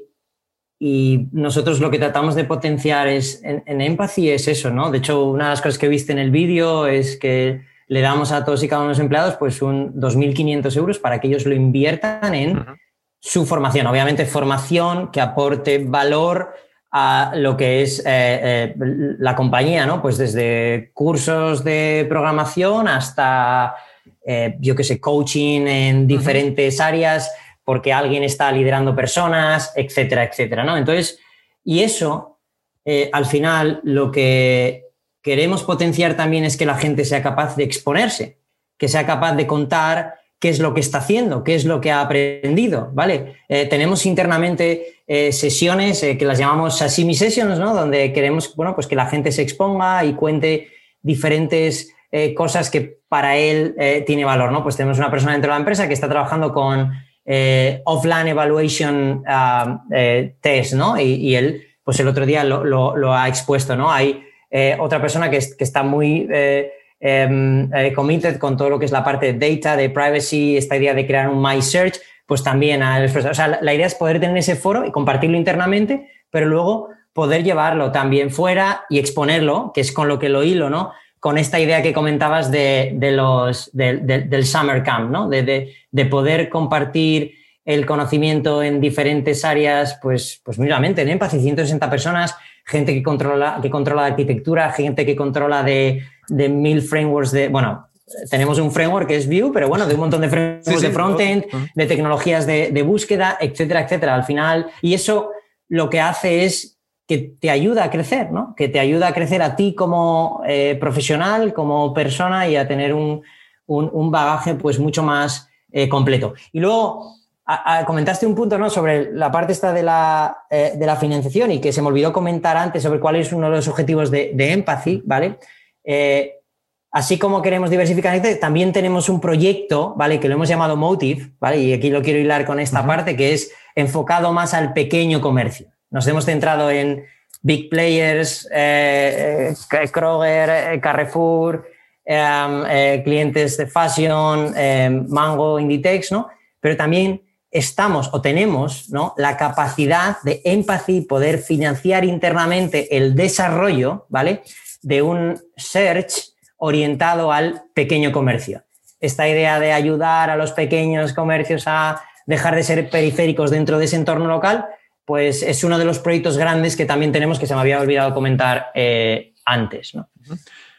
nosotros lo que tratamos de potenciar es en, en Empathy es eso, ¿no? De hecho, una de las cosas que viste en el vídeo es que le damos a todos y cada uno de los empleados pues un 2.500 euros para que ellos lo inviertan en su formación. Obviamente formación que aporte valor a lo que es eh, eh, la compañía, ¿no? Pues desde cursos de programación hasta, eh, yo qué sé, coaching en diferentes áreas porque alguien está liderando personas, etcétera, etcétera, ¿no? Entonces, y eso, al final, lo que queremos potenciar también es que la gente sea capaz de exponerse, que sea capaz de contar qué es lo que está haciendo, qué es lo que ha aprendido, ¿vale? Eh, tenemos internamente eh, sesiones eh, que las llamamos sashimi sessions, ¿no? Donde queremos, bueno, pues que la gente se exponga y cuente diferentes cosas que para él tiene valor, ¿no? Pues tenemos una persona dentro de la empresa que está trabajando con offline evaluation um, test, ¿no? Y, él, pues el otro día lo, ha expuesto, ¿no? Hay otra persona que, está muy committed con todo lo que es la parte de data, de privacy, esta idea de crear un My Search, pues también a, o sea, la idea es poder tener ese foro y compartirlo internamente, pero luego poder llevarlo también fuera y exponerlo, que es con lo que lo hilo, ¿no? Con esta idea que comentabas de, los, del Summer Camp, ¿no? De, de, poder compartir el conocimiento en diferentes áreas, pues, pues míramente, en Empathy, 160 personas, gente que controla, que controla de arquitectura, gente que controla de, de mil frameworks de, bueno, tenemos un framework que es Vue, pero bueno, de un montón de frameworks de frontend, de tecnologías de, búsqueda, etcétera, etcétera. Al final, y eso lo que hace es que te ayuda a crecer, ¿no? Que te ayuda a crecer a ti como eh, profesional, como persona y a tener un, bagaje pues mucho más eh, completo. Y luego, comentaste un punto ¿no? sobre la parte esta de la, eh, de la, financiación y que se me olvidó comentar antes sobre cuál es uno de los objetivos de, de Empathy, ¿vale? Eh, así como queremos diversificar, también tenemos un proyecto, ¿vale? Que lo hemos llamado Motive, ¿vale? Y aquí lo quiero hilar con esta parte, que es enfocado más al pequeño comercio. Nos hemos centrado en big players, eh, eh, Kroger, Carrefour, clientes de fashion, Mango, Inditex, ¿no? Pero también estamos o tenemos ¿no? la capacidad de empathy, poder financiar internamente el desarrollo, ¿vale? de un search orientado al pequeño comercio. Esta idea de ayudar a los pequeños comercios a dejar de ser periféricos dentro de ese entorno local, pues es uno de los proyectos grandes que también tenemos que se me había olvidado comentar eh, antes. ¿no?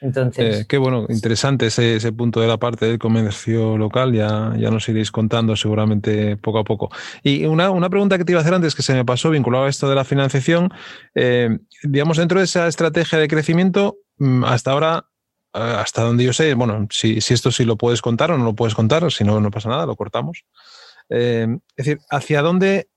Entonces... Eh, qué bueno, interesante ese, punto de la parte del comercio local, ya, ya nos iréis contando seguramente poco a poco. Y una, pregunta que te iba a hacer antes que se me pasó vinculado a esto de la financiación, eh, digamos, dentro de esa estrategia de crecimiento, mm, hasta ahora, eh, hasta donde yo sé, bueno, si, si, esto sí lo puedes contar o no lo puedes contar, si no, no pasa nada, lo cortamos. es decir, ¿hacia dónde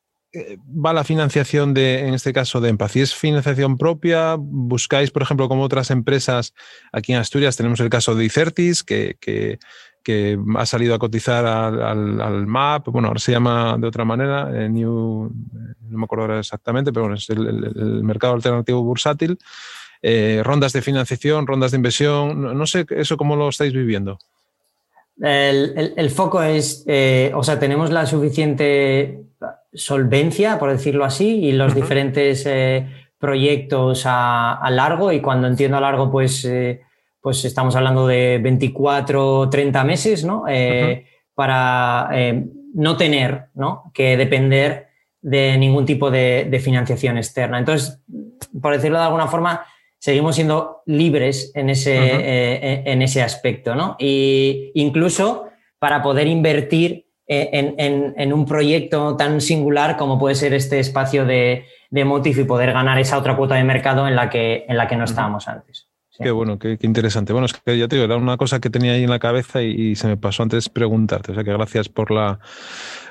va la financiación de, en este caso, de Empathy? ¿Es financiación propia? ¿Buscáis, por ejemplo, como otras empresas aquí en Asturias? Tenemos el caso de Icertis, que, que, ha salido a cotizar al, MAP, bueno, ahora se llama de otra manera, eh, New, eh, no me acuerdo ahora exactamente, pero bueno, es el, mercado alternativo bursátil. rondas de financiación, rondas de inversión, no, sé eso cómo lo estáis viviendo. El, foco es, o sea, tenemos la suficiente solvencia, por decirlo así, y los diferentes eh, proyectos a, largo. Y cuando entiendo a largo, pues, eh, pues estamos hablando de 24, 30 meses, ¿no? Eh, para no tener ¿no? que depender de ningún tipo de, financiación externa. Entonces, por decirlo de alguna forma, seguimos siendo libres en ese, en ese aspecto, ¿no? Y incluso para poder invertir en, un proyecto tan singular como puede ser este espacio de, de Motif y poder ganar esa otra cuota de mercado en la que, en la que no estábamos antes. Qué bueno, qué, interesante. Bueno, es que ya te digo, era una cosa que tenía ahí en la cabeza y, se me pasó antes preguntarte. O sea que gracias por la,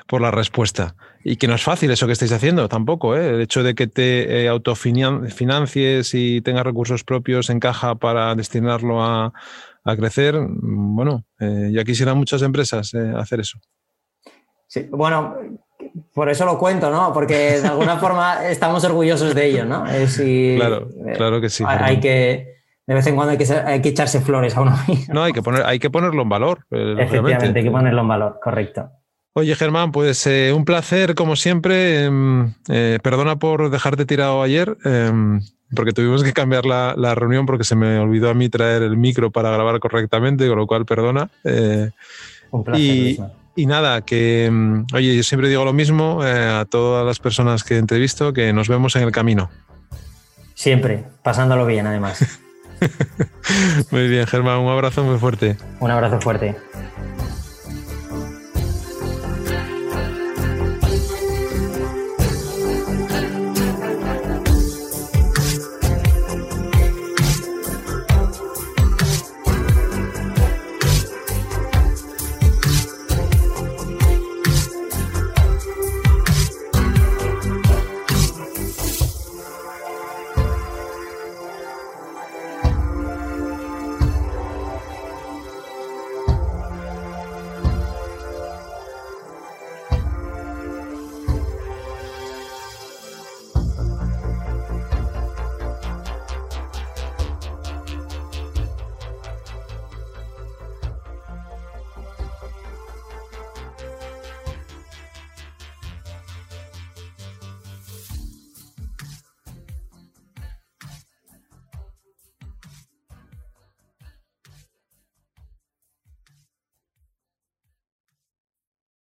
por la respuesta. Y que no es fácil eso que estáis haciendo tampoco. ¿eh? El hecho de que te eh, autofinancies y tengas recursos propios encaja para destinarlo a, crecer. Bueno, eh, ya quisieran muchas empresas eh, hacer eso. Sí, bueno, por eso lo cuento, ¿no? Porque de alguna forma estamos orgullosos de ello, ¿no? claro, eh, claro que sí. Hay que, de vez en cuando hay que, hay que echarse flores a uno mismo. No, hay que, poner, hay que ponerlo en valor. Eh, Efectivamente, hay que ponerlo en valor, correcto. Oye, Germán, pues eh, un placer, como siempre. Em, perdona por dejarte tirado ayer. Em, porque tuvimos que cambiar la, reunión porque se me olvidó a mí traer el micro para grabar correctamente, con lo cual perdona. Eh, Un placer. Y, nada, que, mm, oye, yo siempre digo lo mismo eh, a todas las personas que entrevisto, que nos vemos en el camino. Siempre, pasándolo bien además. muy bien, Germán, un abrazo muy fuerte. Un abrazo fuerte.